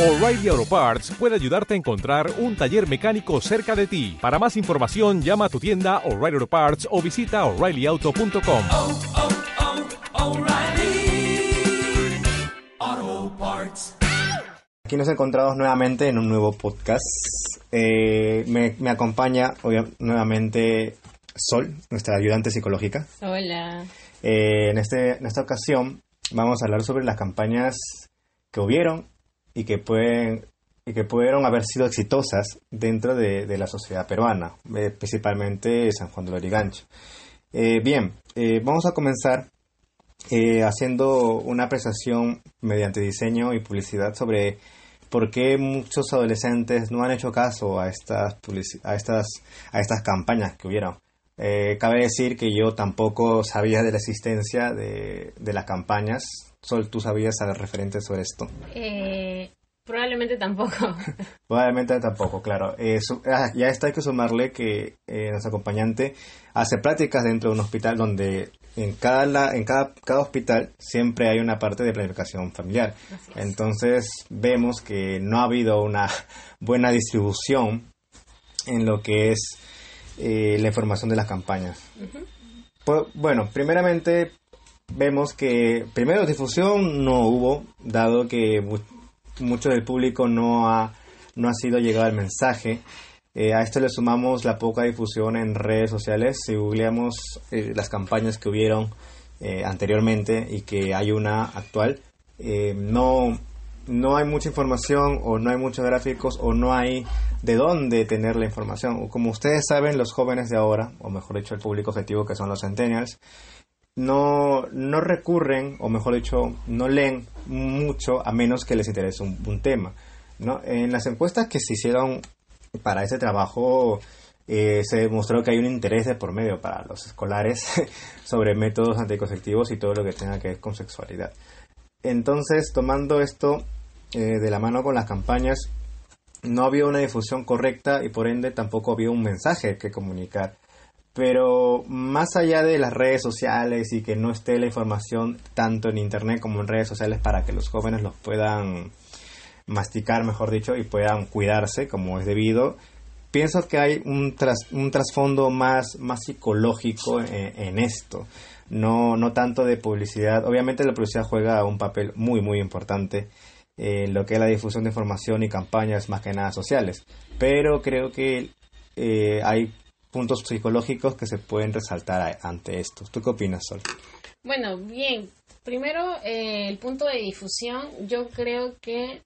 O'Reilly Auto Parts puede ayudarte a encontrar un taller mecánico cerca de ti. Para más información, llama a tu tienda O'Reilly Auto Parts o visita oreillyauto.com. oh, oh, O'Reilly Auto Parts. Aquí nos encontramos nuevamente en un nuevo podcast. Eh, me, me acompaña nuevamente Sol, nuestra ayudante psicológica. Hola. Eh, en, este, en esta ocasión vamos a hablar sobre las campañas que hubieron y que pueden y que pudieron haber sido exitosas dentro de, de la sociedad peruana, eh, principalmente San Juan de Lorigancho. Eh, bien, eh, vamos a comenzar eh, haciendo una apreciación mediante diseño y publicidad sobre por qué muchos adolescentes no han hecho caso a estas, a estas, a estas campañas que hubieron. Eh, cabe decir que yo tampoco sabía de la existencia de, de las campañas. Sol, ¿tú sabías algo referente sobre esto? Probablemente tampoco. Probablemente tampoco, claro. Eh, su- ah, ya está hay que sumarle que eh, nuestro acompañante hace prácticas dentro de un hospital donde en cada, la- en cada, cada hospital siempre hay una parte de planificación familiar. Entonces vemos que no ha habido una buena distribución en lo que es eh, la información de las campañas. Pues, bueno, primeramente vemos que primero difusión no hubo, dado que mucho del público no ha, no ha sido llegado el mensaje. Eh, a esto le sumamos la poca difusión en redes sociales. Si googleamos eh, las campañas que hubieron eh, anteriormente y que hay una actual, eh, no, no hay mucha información o no hay muchos gráficos o no hay de dónde tener la información. Como ustedes saben, los jóvenes de ahora, o mejor dicho, el público objetivo que son los centennials, no, no recurren, o mejor dicho, no leen mucho a menos que les interese un, tema. ¿no? En las encuestas que se hicieron para ese trabajo eh, se demostró que hay un interés de por medio para los escolares sobre métodos anticonceptivos y todo lo que tenga que ver con sexualidad. Entonces, tomando esto eh, de la mano con las campañas, no había una difusión correcta y por ende tampoco había un mensaje que comunicar. Pero más allá de las redes sociales y que no esté la información tanto en internet como en redes sociales para que los jóvenes los puedan masticar, mejor dicho, y puedan cuidarse como es debido, pienso que hay un, tras- un trasfondo más, más psicológico en, esto, no, no tanto de publicidad. Obviamente la publicidad juega un papel muy, muy importante en lo que es la difusión de información y campañas más que nada sociales, pero creo que eh, hay puntos psicológicos que se pueden resaltar ante esto. ¿Tú qué opinas, Sol? Bueno, bien. Primero, eh, el punto de difusión, yo creo que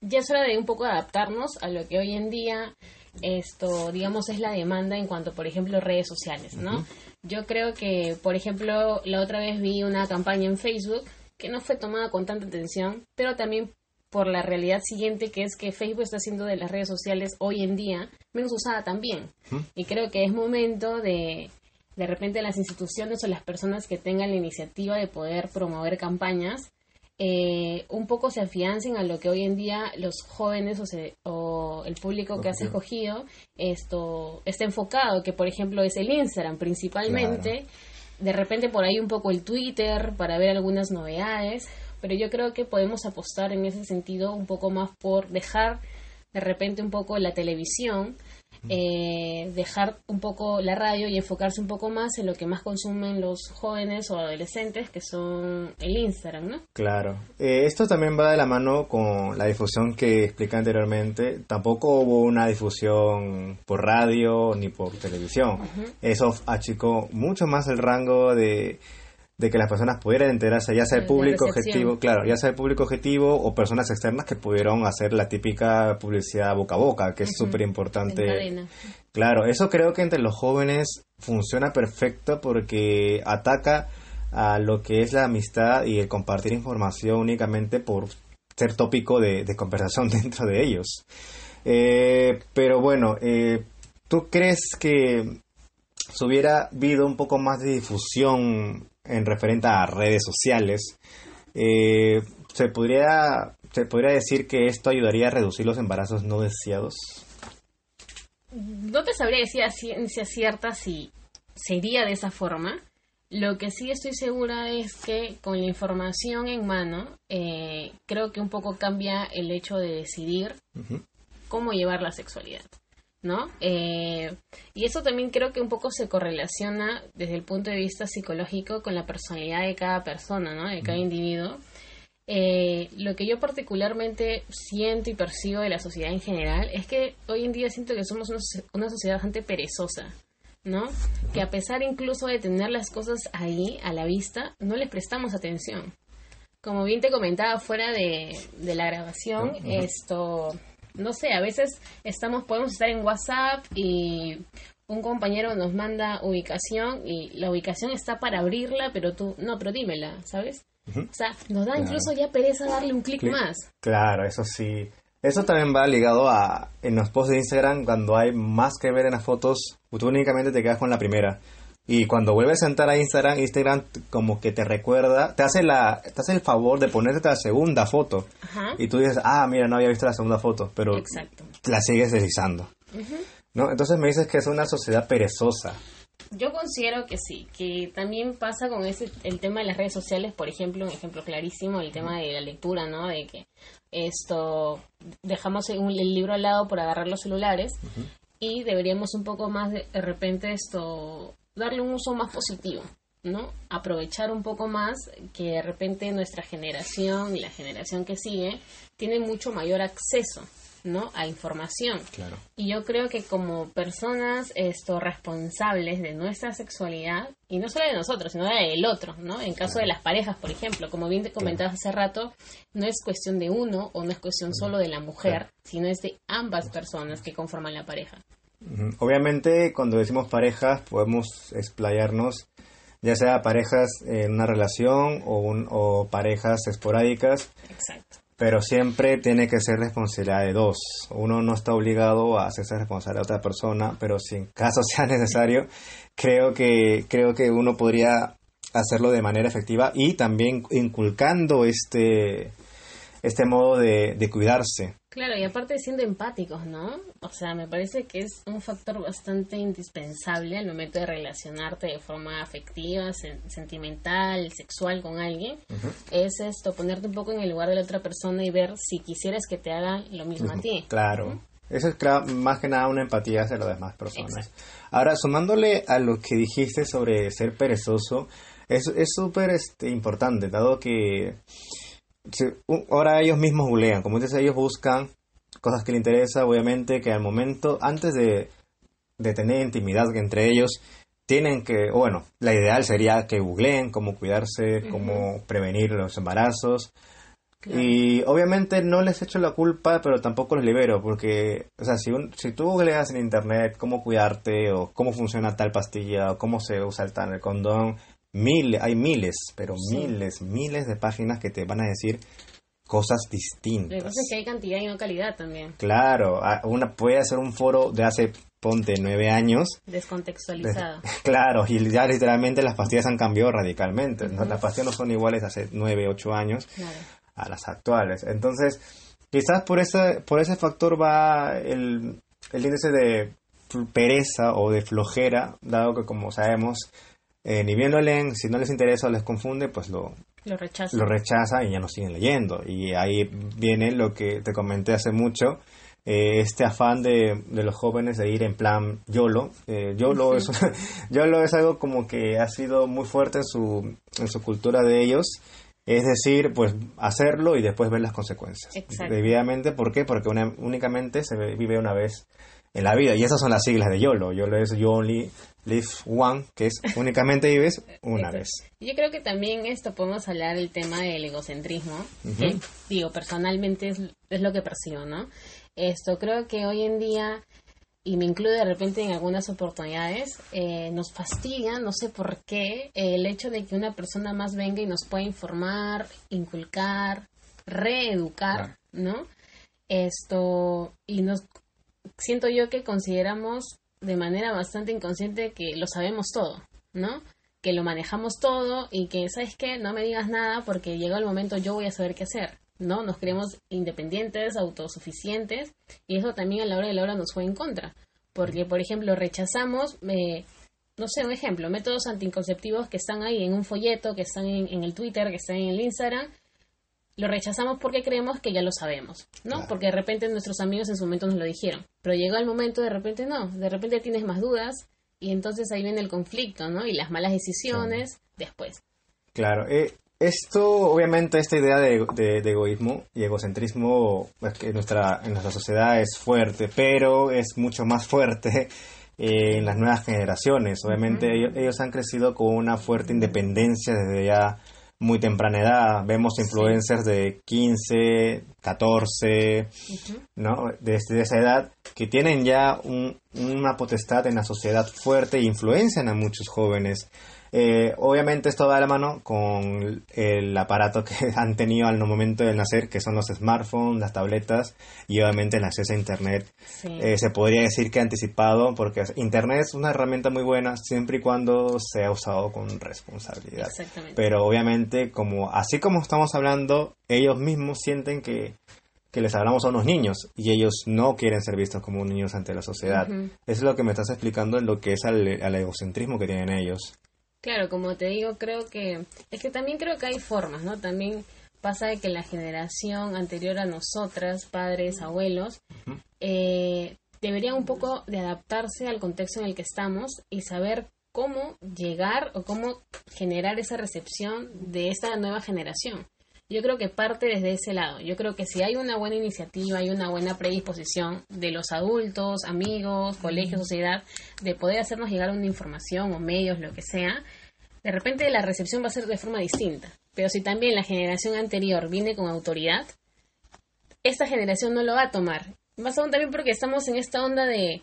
ya es hora de un poco adaptarnos a lo que hoy en día, esto, digamos, es la demanda en cuanto, por ejemplo, redes sociales, ¿no? Yo creo que, por ejemplo, la otra vez vi una campaña en Facebook que no fue tomada con tanta atención, pero también por la realidad siguiente, que es que Facebook está haciendo de las redes sociales hoy en día menos usada también. Y creo que es momento de, de repente, las instituciones o las personas que tengan la iniciativa de poder promover campañas, eh, un poco se afiancen a lo que hoy en día los jóvenes o, se- o el público que has Objetivo. escogido esto está enfocado, que por ejemplo es el Instagram principalmente, de repente por ahí un poco el Twitter para ver algunas novedades, pero yo creo que podemos apostar en ese sentido un poco más por dejar de repente un poco la televisión, eh, dejar un poco la radio y enfocarse un poco más en lo que más consumen los jóvenes o adolescentes, que son el Instagram, ¿no? Claro. Eh, esto también va de la mano con la difusión que expliqué anteriormente. Tampoco hubo una difusión por radio ni por televisión. Eso achicó mucho más el rango de, de que las personas pudieran enterarse, ya sea el público objetivo, claro, ya sea el público objetivo o personas externas que pudieron hacer la típica publicidad boca a boca, que es Ujú. súper importante. Claro, eso creo que entre los jóvenes funciona perfecto porque ataca a lo que es la amistad y el compartir información únicamente por ser tópico de, de conversación dentro de ellos. Eh, pero bueno, eh, ¿tú crees que si hubiera habido un poco más de difusión en referente a redes sociales, eh, se podría se podría decir que esto ayudaría a reducir los embarazos no deseados? No te sabría decir a ciencia cierta si sería de esa forma, Lo que sí estoy segura es que con la información en mano, eh, creo que un poco cambia el hecho de decidir cómo llevar la sexualidad, ¿no? Eh, y eso también creo que un poco se correlaciona desde el punto de vista psicológico con la personalidad de cada persona, ¿no? De cada individuo. Eh, lo que yo particularmente siento y percibo de la sociedad en general es que hoy en día siento que somos una, socie- una sociedad bastante perezosa, ¿no? Que a pesar incluso de tener las cosas ahí, a la vista, no les prestamos atención. Como bien te comentaba fuera de, de la grabación, esto, no sé, a veces estamos, podemos estar en WhatsApp y un compañero nos manda ubicación y la ubicación está para abrirla, pero tú, no, pero dímela, ¿sabes? O sea, nos da Claro. incluso ya pereza darle un clic Clic. más. Claro, eso sí. Eso también va ligado a en los posts de Instagram cuando hay más que ver en las fotos, tú únicamente te quedas con la primera. Y cuando vuelves a entrar a Instagram, Instagram como que te recuerda, te hace la te hace el favor de ponerte la segunda foto. Ajá. Y tú dices, "Ah, mira, no había visto la segunda foto", pero Exacto. la sigues deslizando. ¿No? Entonces me dices que es una sociedad perezosa. Yo considero que sí, que también pasa con ese el tema de las redes sociales, por ejemplo, un ejemplo clarísimo, el tema de la lectura, ¿no? De que esto dejamos un- el libro al lado por agarrar los celulares y deberíamos un poco más de, de repente esto darle un uso más positivo, ¿no? Aprovechar un poco más que de repente nuestra generación y la generación que sigue tiene mucho mayor acceso, ¿no? A información. Claro. Y yo creo que como personas esto responsables de nuestra sexualidad, y no solo de nosotros, sino del otro, ¿no? En caso de las parejas, por ejemplo, como bien te comentabas hace rato, no es cuestión de uno o no es cuestión solo de la mujer, sino es de ambas personas que conforman la pareja. Obviamente, cuando decimos parejas, podemos explayarnos, ya sea parejas en una relación o, un- o parejas esporádicas, Exacto. pero siempre tiene que ser responsabilidad de dos. Uno no está obligado a hacerse responsable de otra persona, pero si en caso sea necesario, creo que, creo que uno podría hacerlo de manera efectiva y también inculcando este, este modo de, de cuidarse. Claro, y aparte siendo empáticos, ¿no? O sea, me parece que es un factor bastante indispensable al momento de relacionarte de forma afectiva, sen- sentimental, sexual con alguien. Es esto, ponerte un poco en el lugar de la otra persona y ver si quisieras que te hagan lo mismo a ti. Claro. Eso es cla- más que nada una empatía hacia las demás personas. Exacto. Ahora, sumándole a lo que dijiste sobre ser perezoso, es es súper este, importante, dado que ahora ellos mismos googlean, como dices, ellos buscan cosas que les interesan, obviamente que al momento, antes de, de tener intimidad entre ellos, tienen que, bueno, la ideal sería que googleen cómo cuidarse, cómo prevenir los embarazos, Claro. y obviamente no les echo la culpa, pero tampoco los libero, porque, o sea, si, un- si tú googleas en internet cómo cuidarte, o cómo funciona tal pastilla, o cómo se usa el, tan- el condón, mil, hay miles, pero Sí. miles, miles de páginas que te van a decir cosas Lo que distintas. pasa es que hay cantidad y no calidad también, Claro, una puede hacer un foro de hace, ponte, nueve años, descontextualizado. Claro, y ya literalmente las pastillas han cambiado radicalmente. ¿no? Las pastillas no son iguales hace 9, 8 años Claro. a las actuales. Entonces, quizás por ese, por ese factor va el, el índice de pereza o de flojera, dado que como sabemos, eh, ni bien lo leen, si no les interesa o les confunde, pues lo, Lo rechazo. lo rechaza y ya no siguen leyendo. Y ahí viene lo que te comenté hace mucho, eh, este afán de, de los jóvenes de ir en plan YOLO. Eh, YOLO, es, YOLO es algo como que ha sido muy fuerte en su, en su cultura de ellos. Es decir, pues hacerlo y después ver las consecuencias. Exacto. Debidamente, ¿por qué? Porque una- únicamente se vive una vez en la vida. Y esas son las siglas de YOLO. YOLO es You Only Live One, que es únicamente vives una vez. Yo creo que también esto podemos hablar del tema del egocentrismo, que digo, personalmente es, es lo que percibo, ¿no? Esto creo que hoy en día, y me incluye de repente en algunas oportunidades, eh, nos fastidia, no sé por qué, el hecho de que una persona más venga y nos pueda informar, inculcar, reeducar, ¿no? Esto, y nos siento yo que consideramos de manera bastante inconsciente que lo sabemos todo, ¿no? Que lo manejamos todo y que, ¿sabes qué? No me digas nada porque llegó el momento yo voy a saber qué hacer, ¿no? Nos creemos independientes, autosuficientes y eso también a la hora de la hora nos fue en contra. Porque, por ejemplo, rechazamos eh, no sé, un ejemplo, métodos anticonceptivos que están ahí en un folleto, que están en, en el Twitter, que están en el Instagram, lo rechazamos porque creemos que ya lo sabemos, ¿no? Claro. Porque de repente nuestros amigos en su momento nos lo dijeron, pero llegó el momento, de repente no, de repente tienes más dudas y entonces ahí viene el conflicto, ¿no? Y las malas decisiones después. Claro, eh, esto, obviamente, esta idea de, de- de egoísmo y egocentrismo es que en nuestra, en nuestra sociedad es fuerte, pero es mucho más fuerte eh, en las nuevas generaciones. Obviamente, ellos, ellos han crecido con una fuerte independencia desde ya muy temprana edad. Vemos influencers de 15, 14, ¿no? Desde esa edad, que tienen ya un- una potestad en la sociedad fuerte e influencian a muchos jóvenes. Eh, obviamente esto va de la mano con el aparato que han tenido al momento de nacer, que son los smartphones, las tabletas y obviamente el acceso a Internet. Sí. Eh, se podría decir que anticipado, porque Internet es una herramienta muy buena siempre y cuando sea usado con responsabilidad. Exactamente. Pero obviamente, como así como estamos hablando, ellos mismos sienten que, que les hablamos a unos niños y ellos no quieren ser vistos como niños ante la sociedad. Eso es lo que me estás explicando en lo que es al, al egocentrismo que tienen ellos. Claro, como te digo, creo que es que también creo que hay formas, ¿no? También pasa de que la generación anterior a nosotras, padres, abuelos, eh, deberían un poco de adaptarse al contexto en el que estamos y saber cómo llegar o cómo generar esa recepción de esta nueva generación. Yo creo que parte desde ese lado. Yo creo que si hay una buena iniciativa, hay una buena predisposición de los adultos, amigos, colegios, sociedad, de poder hacernos llegar una información o medios, lo que sea, de repente la recepción va a ser de forma distinta. Pero si también la generación anterior viene con autoridad, esta generación no lo va a tomar. Más aún también porque estamos en esta onda de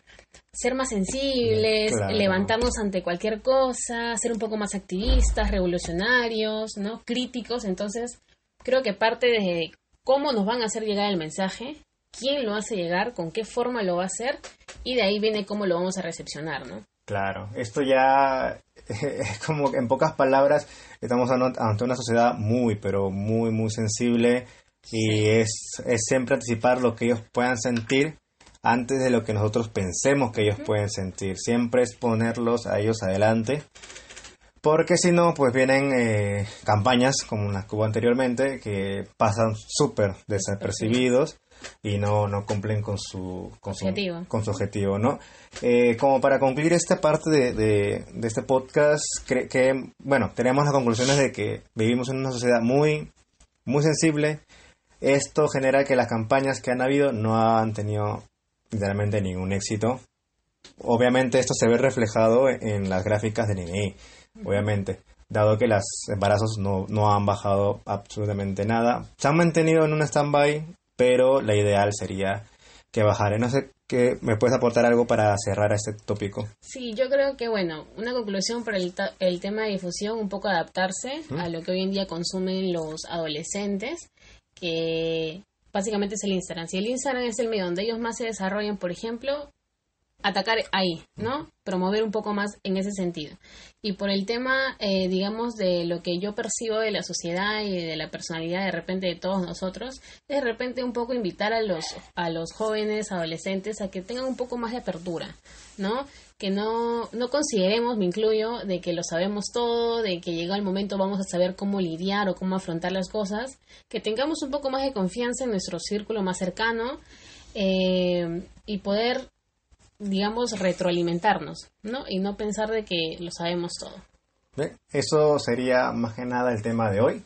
ser más sensibles, Claro. levantarnos ante cualquier cosa, ser un poco más activistas, revolucionarios, ¿no? Críticos. Entonces, creo que parte de cómo nos van a hacer llegar el mensaje, quién lo hace llegar, con qué forma lo va a hacer, y de ahí viene cómo lo vamos a recepcionar, ¿no? Claro, esto ya es como que en pocas palabras estamos ante una sociedad muy, pero muy, muy sensible y es, es siempre anticipar lo que ellos puedan sentir antes de lo que nosotros pensemos que ellos pueden sentir. Siempre es ponerlos a ellos adelante. Porque si no, pues vienen eh, campañas como las que hubo anteriormente que pasan súper desapercibidos y no, no cumplen con su, con su Objetivo. con su objetivo, ¿no? Eh, como para concluir esta parte de, de, de este podcast, cre- que, bueno, tenemos las conclusiones de que vivimos en una sociedad muy, muy sensible. Esto genera que las campañas que han habido no han tenido literalmente ningún éxito. Obviamente esto se ve reflejado en las gráficas de NNI, obviamente, dado que los embarazos no, no han bajado absolutamente nada. Se han mantenido en un stand-by, pero la ideal sería que bajara. No sé, ¿qué, ¿me puedes aportar algo para cerrar este tópico? Sí, yo creo que, bueno, una conclusión para el, ta- el tema de difusión, un poco adaptarse a lo que hoy en día consumen los adolescentes, que básicamente es el Instagram. Si el Instagram es el medio donde ellos más se desarrollan, por ejemplo, atacar ahí, ¿no? Promover un poco más en ese sentido. Y por el tema, eh, digamos, de lo que yo percibo de la sociedad y de la personalidad de repente de todos nosotros, de repente un poco invitar a los, a los jóvenes, adolescentes, a que tengan un poco más de apertura, ¿no? Que no, no consideremos, me incluyo, de que lo sabemos todo, de que llega el momento vamos a saber cómo lidiar o cómo afrontar las cosas, que tengamos un poco más de confianza en nuestro círculo más cercano eh, y poder digamos, retroalimentarnos, ¿no? Y no pensar de que lo sabemos todo. Eso sería más que nada el tema de hoy.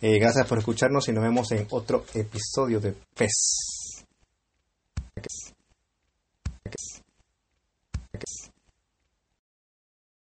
Eh, gracias por escucharnos y nos vemos en otro episodio de PES.